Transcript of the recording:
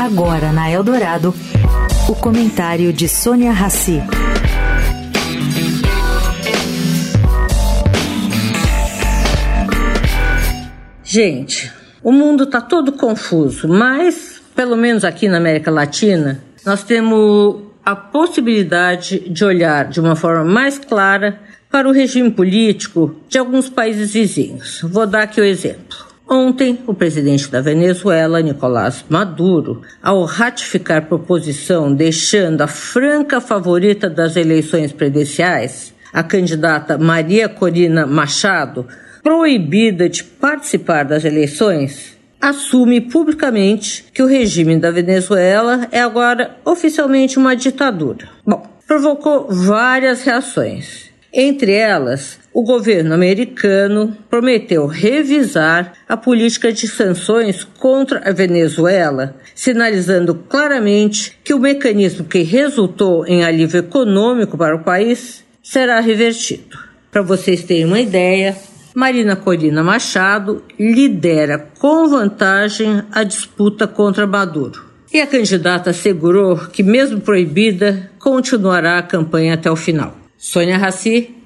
Agora na Eldorado, o comentário de Sônia Rassi. Gente, o mundo está todo confuso, mas, pelo menos aqui na América Latina, nós temos a possibilidade de olhar de uma forma mais clara para o regime político de alguns países vizinhos. Vou dar aqui o exemplo. Ontem, o presidente da Venezuela, Nicolás Maduro, ao ratificar proposição deixando a franca favorita das eleições presidenciais, a candidata Maria Corina Machado, proibida de participar das eleições, assume publicamente que o regime da Venezuela é agora oficialmente uma ditadura. Bom, provocou várias reações. Entre elas, o governo americano prometeu revisar a política de sanções contra a Venezuela, sinalizando claramente que o mecanismo que resultou em alívio econômico para o país será revertido. Para vocês terem uma ideia, Marina Corina Machado lidera com vantagem a disputa contra Maduro. E a candidata assegurou que, mesmo proibida, continuará a campanha até o final. Sônia Raci,